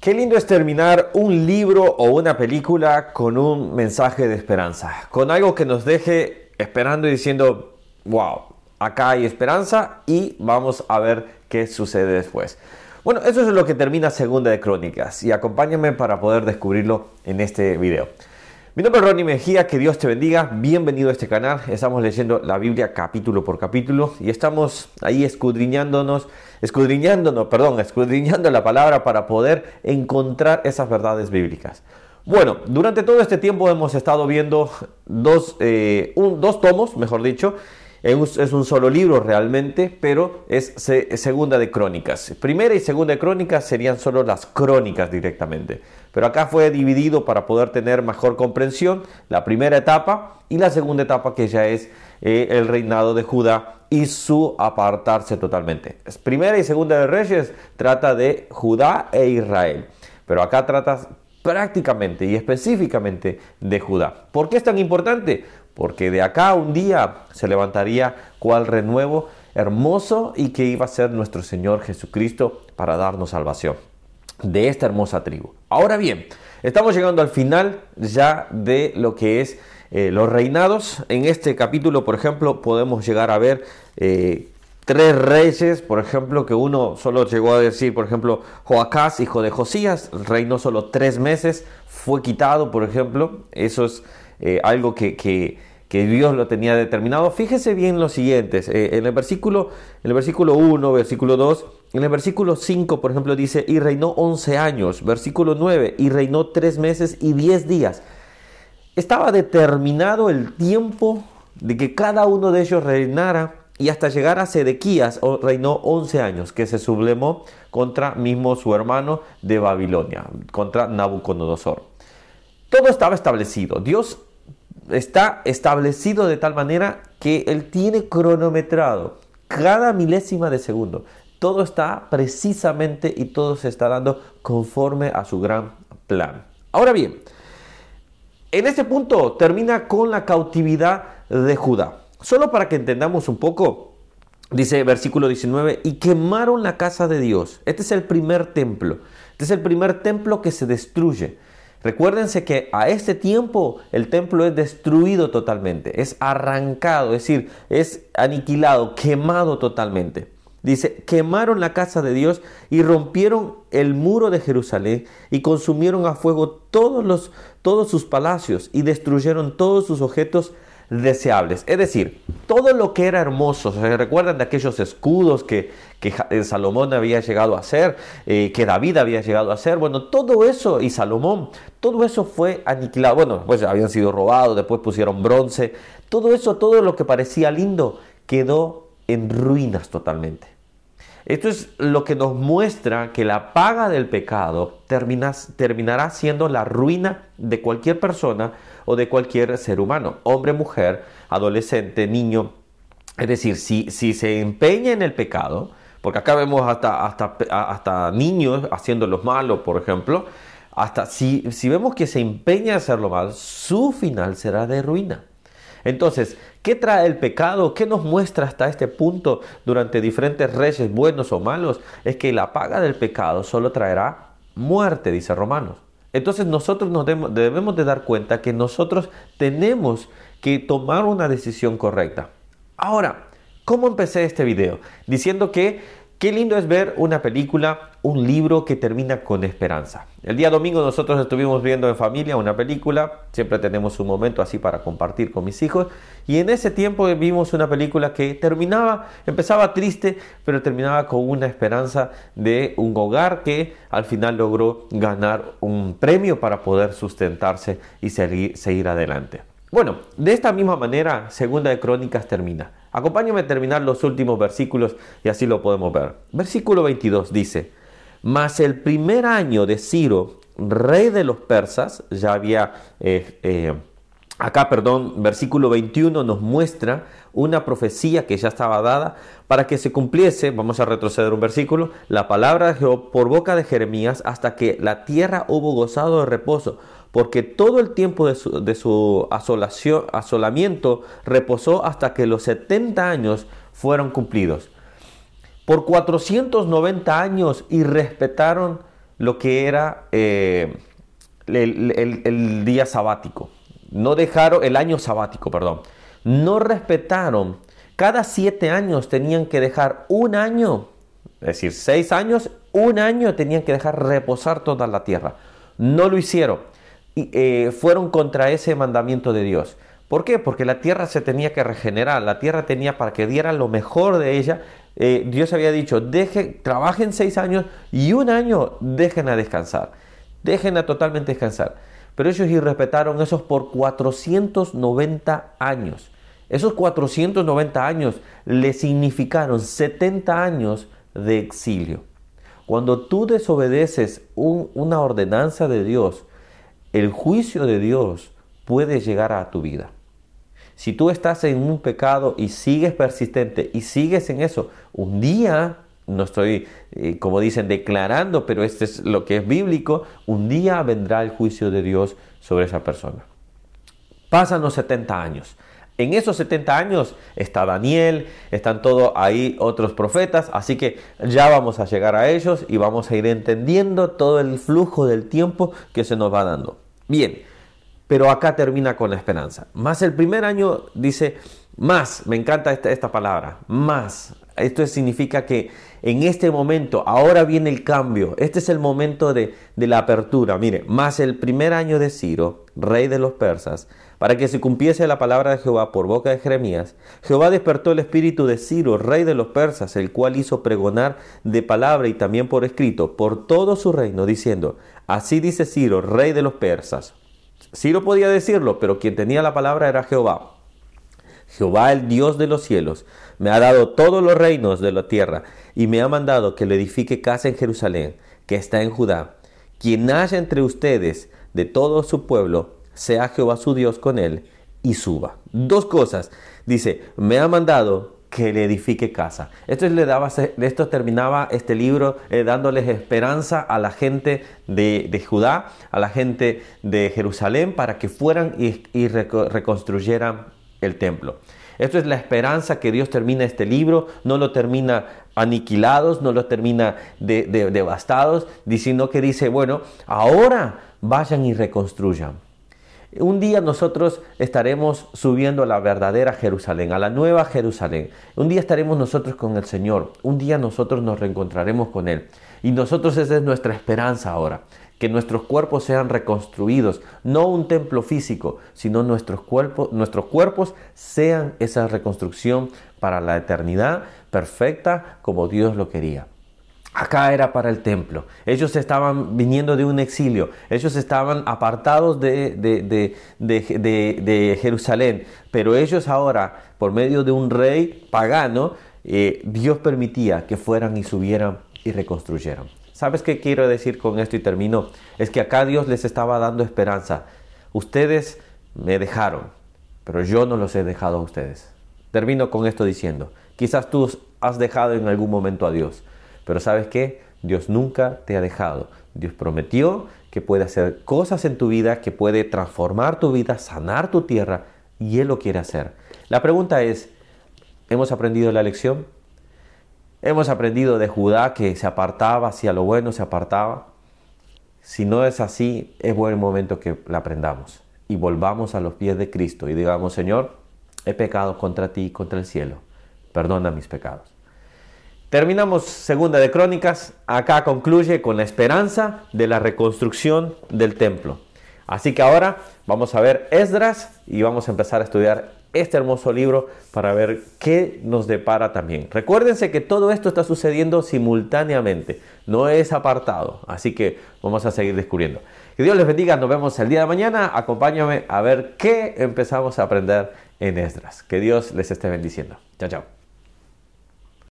Qué lindo es terminar un libro o una película con un mensaje de esperanza, con algo que nos deje esperando y diciendo, wow, acá hay esperanza y vamos a ver qué sucede después. Bueno, eso es lo que termina Segunda de Crónicas y acompáñame para poder descubrirlo en este video. Mi nombre es Ronnie Mejía, que Dios te bendiga, bienvenido a este canal, estamos leyendo la Biblia capítulo por capítulo y estamos ahí escudriñándonos, escudriñándonos, perdón, escudriñando la palabra para poder encontrar esas verdades bíblicas. Bueno, durante todo este tiempo hemos estado viendo dos, eh, dos tomos, mejor dicho, es un solo libro realmente, pero es segunda de crónicas. Primera y segunda de crónicas serían solo las crónicas directamente. Pero acá fue dividido para poder tener mejor comprensión la primera etapa y la segunda etapa que ya es eh, el reinado de Judá y su apartarse totalmente. Primera y segunda de Reyes trata de Judá e Israel. Pero acá trata prácticamente y específicamente de Judá. ¿Por qué es tan importante? Porque de acá un día se levantaría cual renuevo hermoso y que iba a ser nuestro Señor Jesucristo para darnos salvación de esta hermosa tribu. Ahora bien, estamos llegando al final ya de lo que es eh, los reinados. En este capítulo, por ejemplo, podemos llegar a ver eh, tres reyes, por ejemplo, que uno solo llegó a decir, por ejemplo, Joacás, hijo de Josías, reinó solo tres meses, fue quitado, por ejemplo. Eso es eh, algo que, que que Dios lo tenía determinado. Fíjese bien los siguientes. Eh, en, el versículo, en el versículo 1, versículo 2, en el versículo 5, por ejemplo, dice, y reinó 11 años. Versículo 9, y reinó 3 meses y 10 días. Estaba determinado el tiempo de que cada uno de ellos reinara y hasta llegar a Sedequías reinó 11 años, que se sublemó contra mismo su hermano de Babilonia, contra Nabucodonosor. Todo estaba establecido. Dios está establecido de tal manera que él tiene cronometrado cada milésima de segundo. Todo está precisamente y todo se está dando conforme a su gran plan. Ahora bien, en este punto termina con la cautividad de Judá. Solo para que entendamos un poco, dice versículo 19, y quemaron la casa de Dios. Este es el primer templo. Este es el primer templo que se destruye. Recuérdense que a este tiempo el templo es destruido totalmente, es arrancado, es decir, es aniquilado, quemado totalmente. Dice, quemaron la casa de Dios y rompieron el muro de Jerusalén y consumieron a fuego todos, los, todos sus palacios y destruyeron todos sus objetos deseables. Es decir, todo lo que era hermoso, ¿se recuerdan de aquellos escudos que, que eh, Salomón había llegado a hacer, eh, que David había llegado a hacer? Bueno, todo eso y Salomón, todo eso fue aniquilado. Bueno, pues habían sido robados, después pusieron bronce. Todo eso, todo lo que parecía lindo, quedó en ruinas totalmente. Esto es lo que nos muestra que la paga del pecado terminará siendo la ruina de cualquier persona o de cualquier ser humano, hombre, mujer, adolescente, niño. Es decir, si, se empeña en el pecado, porque acá vemos hasta, hasta, hasta niños haciendo lo malo, por ejemplo, hasta si, si vemos que se empeña a hacerlo mal, su final será de ruina. Entonces, ¿qué trae el pecado? ¿Qué nos muestra hasta este punto durante diferentes reyes, buenos o malos? Es que la paga del pecado solo traerá muerte, dice Romanos. Entonces nosotros nos debemos de dar cuenta que nosotros tenemos que tomar una decisión correcta. Ahora, ¿cómo empecé este video? Diciendo que Qué lindo es ver una película, un libro que termina con esperanza. El día domingo nosotros estuvimos viendo en familia una película, siempre tenemos un momento así para compartir con mis hijos, y en ese tiempo vimos una película que terminaba, empezaba triste, pero terminaba con una esperanza de un hogar que al final logró ganar un premio para poder sustentarse y seguir, seguir adelante. Bueno, de esta misma manera, Segunda de Crónicas termina. Acompáñame a terminar los últimos versículos y así lo podemos ver. Versículo 22 dice, mas el primer año de Ciro, rey de los persas, ya había, eh, eh, acá, perdón, versículo 21 nos muestra una profecía que ya estaba dada para que se cumpliese, vamos a retroceder un versículo, la palabra de Jehová por boca de Jeremías hasta que la tierra hubo gozado de reposo porque todo el tiempo de su, asolación, asolamiento reposó hasta que los 70 años fueron cumplidos. Por 490 años y respetaron lo que era eh, el, día sabático. No dejaron el año sabático, perdón. No respetaron. Cada siete años tenían que dejar un año, es decir, seis años, un año tenían que dejar reposar toda la tierra. No lo hicieron. Y, eh, fueron contra ese mandamiento de Dios. ¿Por qué? Porque la tierra se tenía que regenerar, la tierra tenía para que diera lo mejor de ella. Eh, Dios había dicho, deje, trabajen seis años y un año dejen a descansar, dejen a totalmente descansar. Pero ellos irrespetaron esos por 490 años. Esos 490 años le significaron 70 años de exilio. Cuando tú desobedeces una ordenanza de Dios, el juicio de Dios puede llegar a tu vida. Si tú estás en un pecado y sigues persistente y sigues en eso, un día, no estoy, eh, como dicen, declarando, pero este es lo que es bíblico, un día vendrá el juicio de Dios sobre esa persona. Pasan los 70 años. En esos 70 años está Daniel, están todos ahí otros profetas, así que ya vamos a llegar a ellos y vamos a ir entendiendo todo el flujo del tiempo que se nos va dando. Bien, pero acá termina con la esperanza. Más el primer año dice, más, me encanta esta, palabra, más. Esto significa que en este momento, ahora viene el cambio, este es el momento de, de la apertura. Mire, más el primer año de Ciro, rey de los persas, para que se cumpliese la palabra de Jehová por boca de Jeremías, Jehová despertó el espíritu de Ciro, rey de los persas, el cual hizo pregonar de palabra y también por escrito por todo su reino, diciendo, así dice Ciro, rey de los persas, Ciro podía decirlo, pero quien tenía la palabra era Jehová. Jehová, el Dios de los cielos, me ha dado todos los reinos de la tierra y me ha mandado que le edifique casa en Jerusalén, que está en Judá. Quien haya entre ustedes de todo su pueblo, sea Jehová su Dios con él y suba. Dos cosas. Dice, me ha mandado que le edifique casa. Esto, le daba, esto terminaba este libro eh, dándoles esperanza a la gente de, Judá, a la gente de Jerusalén, para que fueran y, reconstruyeran el templo. Esto es la esperanza que Dios termina este libro, no lo termina aniquilados, no lo termina devastados, diciendo que dice, bueno, ahora vayan y reconstruyan. Un día nosotros estaremos subiendo a la verdadera Jerusalén, a la nueva Jerusalén. Un día estaremos nosotros con el Señor. Un día nosotros nos reencontraremos con Él. Y nosotros esa es nuestra esperanza ahora. Que nuestros cuerpos sean reconstruidos. No un templo físico, sino nuestros cuerpos, nuestros cuerpos sean esa reconstrucción para la eternidad perfecta como Dios lo quería. Acá era para el templo. Ellos estaban viniendo de un exilio. Ellos estaban apartados de, de, Jerusalén. Pero ellos ahora, por medio de un rey pagano, eh, Dios permitía que fueran y subieran y reconstruyeran. ¿Sabes qué quiero decir con esto y termino? Es que acá Dios les estaba dando esperanza. Ustedes me dejaron, pero yo no los he dejado a ustedes. Termino con esto diciendo, quizás tú has dejado en algún momento a Dios pero sabes qué? Dios nunca te ha dejado. Dios prometió que puede hacer cosas en tu vida, que puede transformar tu vida, sanar tu tierra, y Él lo quiere hacer. La pregunta es, ¿hemos aprendido la lección? ¿Hemos aprendido de Judá que se apartaba hacia lo bueno, se apartaba? Si no es así, es buen momento que la aprendamos y volvamos a los pies de Cristo y digamos, Señor, he pecado contra ti y contra el cielo, perdona mis pecados. Terminamos segunda de Crónicas, acá concluye con la esperanza de la reconstrucción del templo. Así que ahora vamos a ver Esdras y vamos a empezar a estudiar este hermoso libro para ver qué nos depara también. Recuérdense que todo esto está sucediendo simultáneamente, no es apartado, así que vamos a seguir descubriendo. Que Dios les bendiga, nos vemos el día de mañana, acompáñame a ver qué empezamos a aprender en Esdras. Que Dios les esté bendiciendo. Chao, chao.